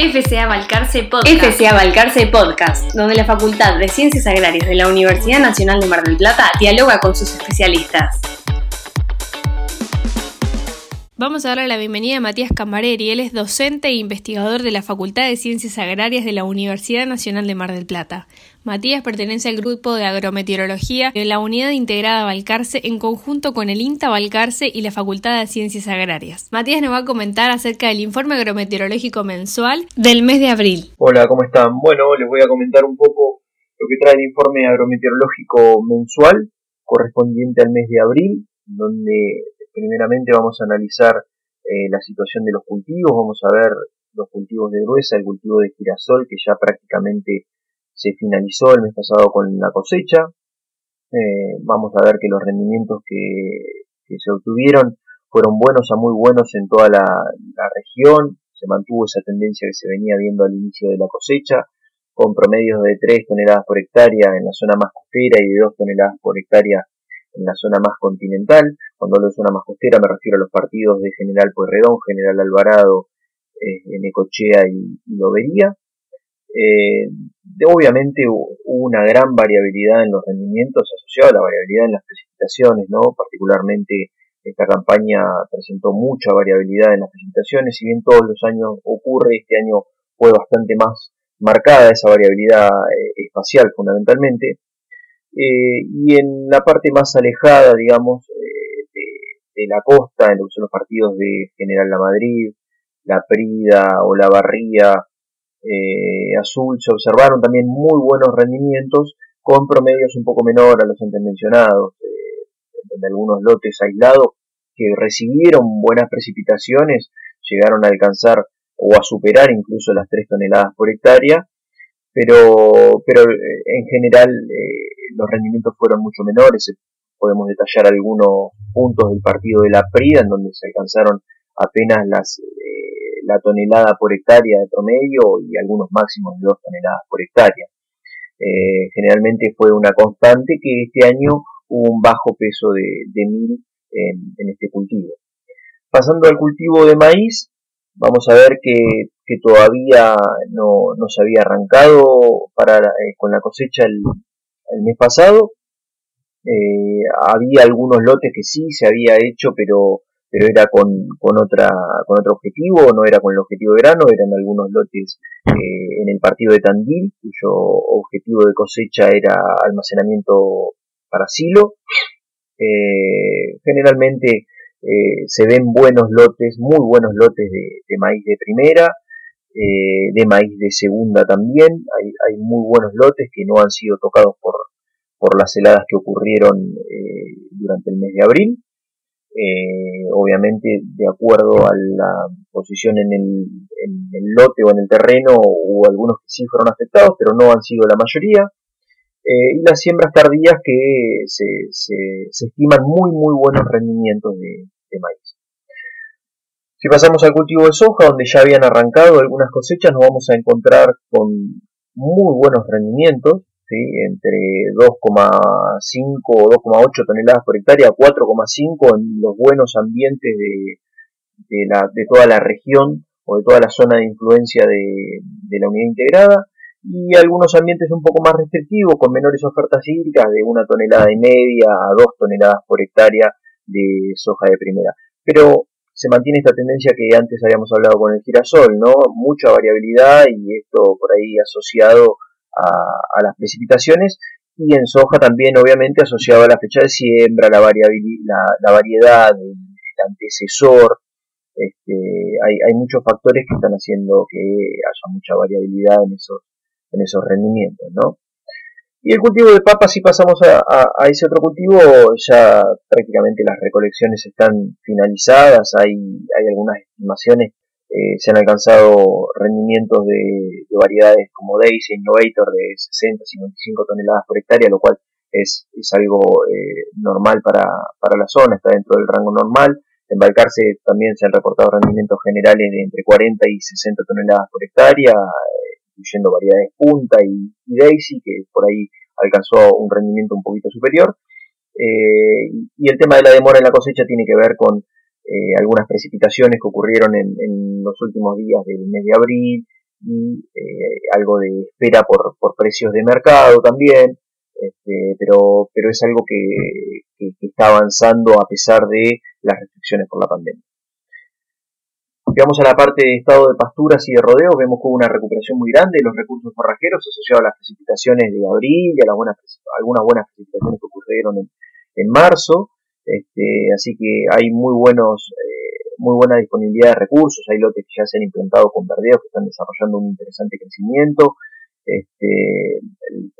FCA Balcarce Podcast. Podcast, donde la Facultad de Ciencias Agrarias de la Universidad Nacional de Mar del Plata dialoga con sus especialistas. Vamos a darle la bienvenida a Matías Camareri. Él es docente e investigador de la Facultad de Ciencias Agrarias de la Universidad Nacional de Mar del Plata. Matías pertenece al grupo de agrometeorología de la Unidad Integrada Balcarce en conjunto con el INTA Balcarce y la Facultad de Ciencias Agrarias. Matías nos va a comentar acerca del informe agrometeorológico mensual del mes de abril. Hola, ¿cómo están? Bueno, les voy a comentar un poco lo que trae el informe agrometeorológico mensual correspondiente al mes de abril, donde primeramente vamos a analizar eh, la situación de los cultivos, vamos a ver los cultivos de gruesa, el cultivo de girasol que ya prácticamente se finalizó el mes pasado con la cosecha. Eh, vamos a ver que los rendimientos que, se obtuvieron fueron buenos a muy buenos en toda la, región. Se mantuvo esa tendencia que se venía viendo al inicio de la cosecha, con promedios de 3 toneladas por hectárea en la zona más costera y de 2 toneladas por hectárea en la zona más continental. Cuando hablo de zona más costera me refiero a los partidos de General Pueyrredón, General Alvarado, eh, Necochea y, Lobería. Eh, obviamente hubo una gran variabilidad en los rendimientos asociada a la variabilidad en las precipitaciones, ¿no? Particularmente esta campaña presentó mucha variabilidad en las precipitaciones, si bien todos los años ocurre, este año fue bastante más marcada esa variabilidad eh, espacial fundamentalmente. Y en la parte más alejada, digamos, de, la costa, en lo que son los partidos de General La Madrid, La Prida o La Barría eh, Azul, se observaron también muy buenos rendimientos con promedios un poco menor a los antes mencionados, donde algunos lotes aislados que recibieron buenas precipitaciones llegaron a alcanzar o a superar incluso las 3 toneladas por hectárea, pero, pero en general los rendimientos fueron mucho menores. Podemos detallar algunos puntos del partido de la Prida, en donde se alcanzaron apenas las, eh, la tonelada por hectárea de promedio y algunos máximos de dos toneladas por hectárea. Eh, generalmente fue una constante que este año hubo un bajo peso de, mil en, este cultivo. Pasando al cultivo de maíz, vamos a ver que, todavía no, se había arrancado para, eh, con la cosecha el, el mes pasado. Eh, había algunos lotes que sí se había hecho, pero, pero era con, con, otra, con otro objetivo, no era con el objetivo de grano, eran algunos lotes eh, en el partido de Tandil, cuyo objetivo de cosecha era almacenamiento para silo. Eh, generalmente se ven buenos lotes, muy buenos lotes de maíz de primera, eh, de maíz de segunda también. Hay, hay, muy buenos lotes que no han sido tocados por, por las heladas que ocurrieron eh, durante el mes de abril. Eh, obviamente, de acuerdo a la posición en el, lote o en el terreno, hubo algunos que sí fueron afectados, pero no han sido la mayoría. y las siembras tardías que se, estiman muy, muy buenos rendimientos de, de maíz. Si pasamos al cultivo de soja, donde ya habían arrancado algunas cosechas, nos vamos a encontrar con muy buenos rendimientos, entre 2,5 o 2,8 toneladas por hectárea, 4,5 en los buenos ambientes de, de, toda la región o de toda la zona de influencia de, de la unidad integrada, y algunos ambientes un poco más restrictivos, con menores ofertas hídricas, de una tonelada y media a dos toneladas por hectárea de soja de primera. Pero se mantiene esta tendencia que antes habíamos hablado con el girasol, ¿no? Mucha variabilidad y esto por ahí asociado a, las precipitaciones y en soja también obviamente asociado a la fecha de siembra, la, variabilidad, la, variedad, el, antecesor, este, hay, hay, muchos factores que están haciendo que haya mucha variabilidad en esos, en esos rendimientos, ¿no? Y el cultivo de papas, si pasamos a, ese otro cultivo, ya prácticamente las recolecciones están finalizadas, hay, hay algunas estimaciones, eh, se han alcanzado rendimientos de, variedades como Daisy Innovator de 60, 55 toneladas por hectárea, lo cual es, es algo eh, normal para, para la zona, está dentro del rango normal. En Balcarce también se han reportado rendimientos generales de entre 40 y 60 toneladas por hectárea, incluyendo variedades punta y, Daisy, que por ahí alcanzó un rendimiento un poquito superior. Eh, y el tema de la demora en la cosecha tiene que ver con eh, algunas precipitaciones que ocurrieron en, los últimos días del mes de abril y algo de espera por, por precios de mercado también, este, pero, pero es algo que, está avanzando a pesar de las restricciones por la pandemia. Vamos a la parte de estado de pasturas y de rodeo, vemos que hubo una recuperación muy grande de los recursos forrajeros asociados a las precipitaciones de abril y a las buenas, algunas buenas precipitaciones que ocurrieron en, marzo. Este, así que hay muy buenos, eh, muy buena disponibilidad de recursos, hay lotes que ya se han implantado con verdeos que están desarrollando un interesante crecimiento, este,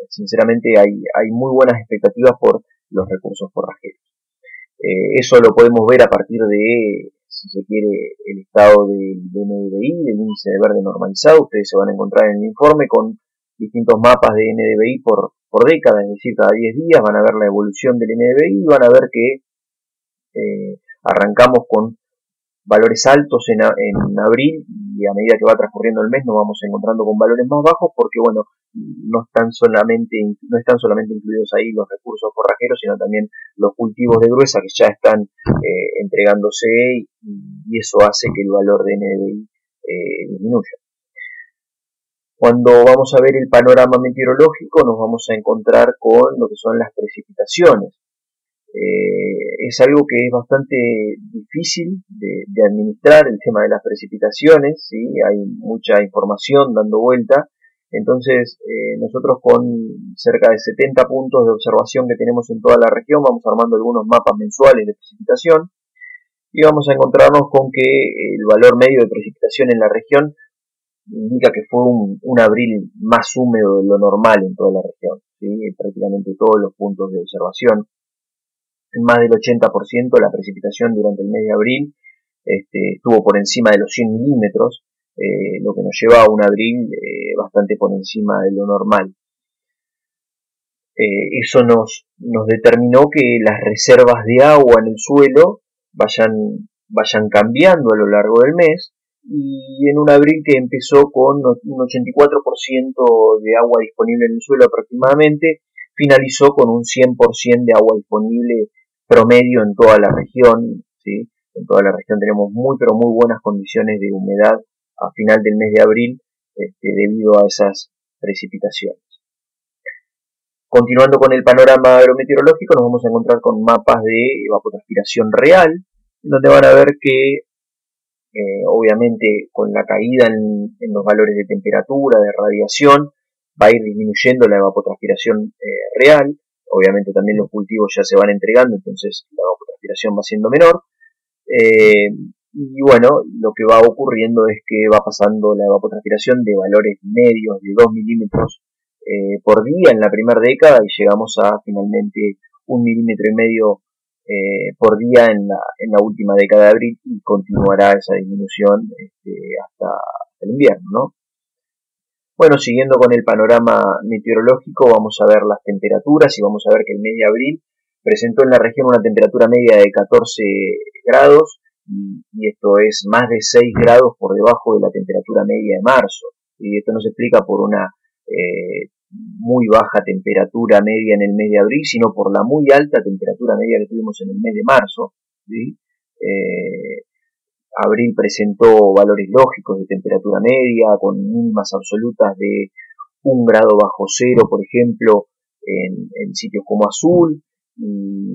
sinceramente hay, muy buenas expectativas por los recursos forrajeros. Eh, eso lo podemos ver a partir de, si se quiere, el estado del NDBI, del índice de verde normalizado. Ustedes se van a encontrar en el informe con distintos mapas de NDBI por, por década, es decir, cada 10 días van a ver la evolución del NDBI y van a ver que eh, arrancamos con valores altos en, en, abril y a medida que va transcurriendo el mes nos vamos encontrando con valores más bajos porque bueno no están solamente no están solamente incluidos ahí los recursos forrajeros sino también los cultivos de gruesa que ya están eh, entregándose y, eso hace que el valor de NDVI eh, disminuya. Cuando vamos a ver el panorama meteorológico nos vamos a encontrar con lo que son las precipitaciones eh, es algo que es bastante difícil de, administrar el tema de las precipitaciones, ¿sí? hay mucha información dando vuelta, entonces eh, nosotros con cerca de 70 puntos de observación que tenemos en toda la región vamos armando algunos mapas mensuales de precipitación y vamos a encontrarnos con que el valor medio de precipitación en la región indica que fue un, abril más húmedo de lo normal en toda la región, ¿sí? prácticamente todos los puntos de observación más del 80% la precipitación durante el mes de abril este, estuvo por encima de los 100 milímetros, eh, lo que nos lleva a un abril eh, bastante por encima de lo normal. Eh, eso nos, nos determinó que las reservas de agua en el suelo vayan, vayan cambiando a lo largo del mes y en un abril que empezó con un 84% de agua disponible en el suelo aproximadamente, finalizó con un 100% de agua disponible promedio en toda la región, ¿sí? En toda la región tenemos muy, pero muy buenas condiciones de humedad a final del mes de abril este, debido a esas precipitaciones. Continuando con el panorama agrometeorológico, nos vamos a encontrar con mapas de evapotranspiración real, donde van a ver que, eh, obviamente, con la caída en, los valores de temperatura, de radiación, va a ir disminuyendo la evapotranspiración eh, real, obviamente también los cultivos ya se van entregando, entonces la evapotranspiración va siendo menor. Eh, y bueno, lo que va ocurriendo es que va pasando la evapotranspiración de valores medios de 2 milímetros eh, por día en la primera década y llegamos a finalmente un milímetro y medio por día en la, en la última década de abril y continuará esa disminución este, hasta el invierno, ¿no? Bueno, siguiendo con el panorama meteorológico, vamos a ver las temperaturas y vamos a ver que el mes de abril presentó en la región una temperatura media de 14 grados y, esto es más de 6 grados por debajo de la temperatura media de marzo. Y esto no se explica por una eh, muy baja temperatura media en el mes de abril, sino por la muy alta temperatura media que tuvimos en el mes de marzo. Eh, Abril presentó valores lógicos de temperatura media, con mínimas absolutas de un grado bajo cero, por ejemplo, en, sitios como Azul, y,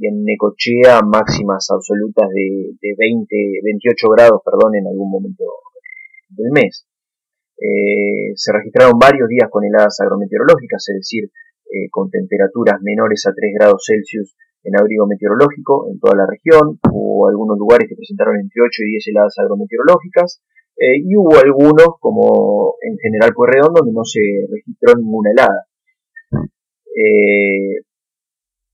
en Necochea máximas absolutas de, 20, 28 grados, perdón, en algún momento del mes. Eh, se registraron varios días con heladas agrometeorológicas, es decir, eh, con temperaturas menores a 3 grados Celsius en abrigo meteorológico en toda la región, hubo algunos lugares que presentaron entre 8 y 10 heladas agrometeorológicas, eh, y hubo algunos, como en General Pueyrredón, donde no se registró ninguna helada. Eh,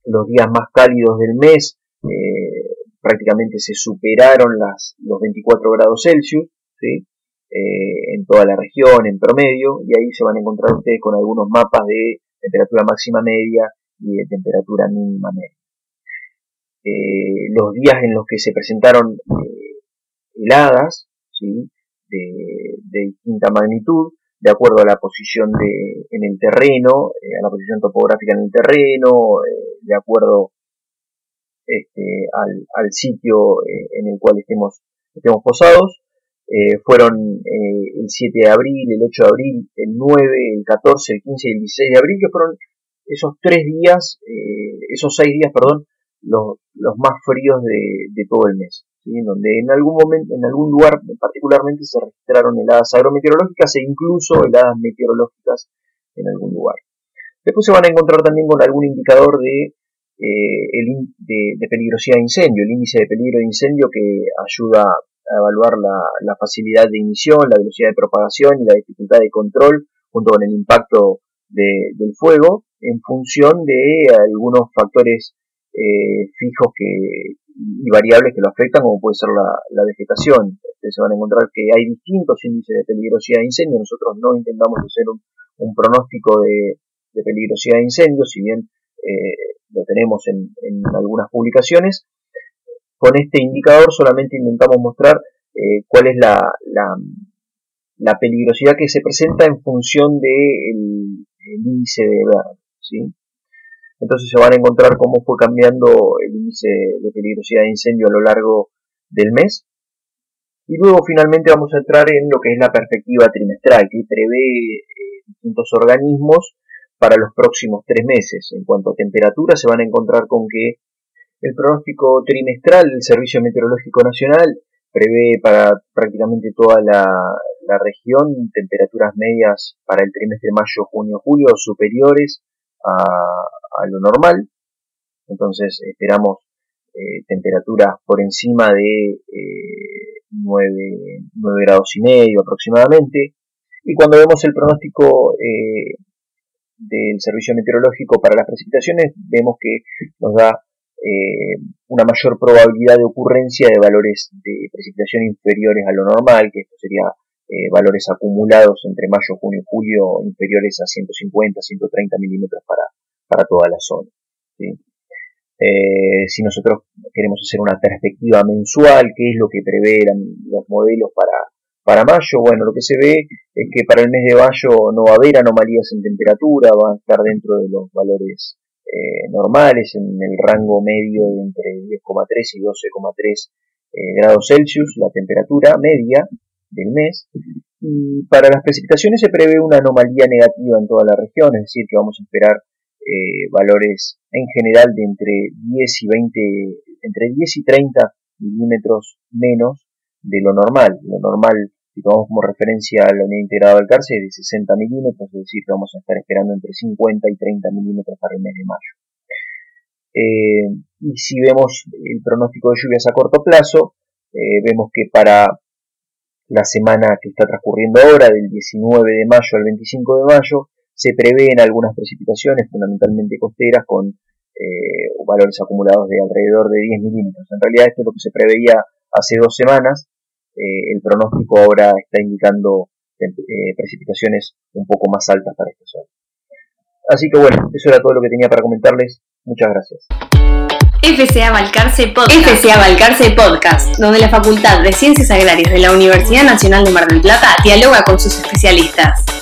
los días más cálidos del mes eh, prácticamente se superaron las, los 24 grados Celsius, en toda la región, en promedio, y ahí se van a encontrar ustedes con algunos mapas de temperatura máxima media y de temperatura mínima media. Eh, los días en los que se presentaron eh, heladas ¿sí? de, distinta magnitud, de acuerdo a la posición de, en el terreno, eh, a la posición topográfica en el terreno, de acuerdo este, al, sitio en el cual estemos, estemos posados. eh, fueron eh, el 7 de abril, el 8 de abril, el 9, el 14, el 15 y el 16 de abril, que fueron esos tres días, esos seis días, perdón, los, más fríos de, todo el mes, ¿sí? donde en algún momento, en algún lugar particularmente se registraron heladas agrometeorológicas e incluso heladas meteorológicas en algún lugar. Después se van a encontrar también con algún indicador de, eh, de, peligrosidad de incendio, el índice de peligro de incendio que ayuda a evaluar la, facilidad de ignición, la velocidad de propagación y la dificultad de control junto con el impacto de, del fuego en función de algunos factores eh, fijos que, y variables que lo afectan, como puede ser la, la vegetación. Este, se van a encontrar que hay distintos índices de peligrosidad de incendio. Nosotros no intentamos hacer un, pronóstico de, peligrosidad de incendios, si bien eh, lo tenemos en, algunas publicaciones. Con este indicador solamente intentamos mostrar eh, cuál es la, la, peligrosidad que se presenta en función del de índice de verde. ¿sí? Entonces se van a encontrar cómo fue cambiando el índice de peligrosidad de incendio a lo largo del mes. Y luego finalmente vamos a entrar en lo que es la perspectiva trimestral, que prevé eh, distintos organismos para los próximos tres meses. En cuanto a temperatura, se van a encontrar con que el pronóstico trimestral del Servicio Meteorológico Nacional prevé para prácticamente toda la, región temperaturas medias para el trimestre mayo, junio, julio superiores a, lo normal. Entonces esperamos eh, temperaturas por encima de 9, eh, 9, grados y medio aproximadamente. Y cuando vemos el pronóstico eh, del Servicio Meteorológico para las precipitaciones, vemos que nos da eh, una mayor probabilidad de ocurrencia de valores de precipitación inferiores a lo normal, que esto sería eh, valores acumulados entre mayo, junio y julio inferiores a 150, 130 milímetros para, para toda la zona. Eh, si nosotros queremos hacer una perspectiva mensual, qué es lo que prevén los modelos para, para mayo, bueno, lo que se ve es que para el mes de mayo no va a haber anomalías en temperatura, va a estar dentro de los valores eh, normales, en el rango medio de entre 10,3 y 12,3 eh, grados Celsius, la temperatura media del mes. Y para las precipitaciones se prevé una anomalía negativa en toda la región, es decir, que vamos a esperar eh, valores en general de entre 10 y 20, entre 10 y 30 milímetros menos de lo normal. Lo normal, si tomamos como referencia a la unidad integrada del cárcel, es de 60 milímetros, es decir, que vamos a estar esperando entre 50 y 30 milímetros para el mes de mayo. Eh, y si vemos el pronóstico de lluvias a corto plazo, eh, vemos que para la semana que está transcurriendo ahora, del 19 de mayo al 25 de mayo, se prevén algunas precipitaciones, fundamentalmente costeras, con eh, valores acumulados de alrededor de 10 milímetros. En realidad esto es lo que se preveía hace dos semanas, eh, el pronóstico ahora está indicando eh, precipitaciones un poco más altas para esta zona. Así que bueno, eso era todo lo que tenía para comentarles. Muchas gracias. FCA Balcarce Podcast. Podcast, donde la Facultad de Ciencias Agrarias de la Universidad Nacional de Mar del Plata dialoga con sus especialistas.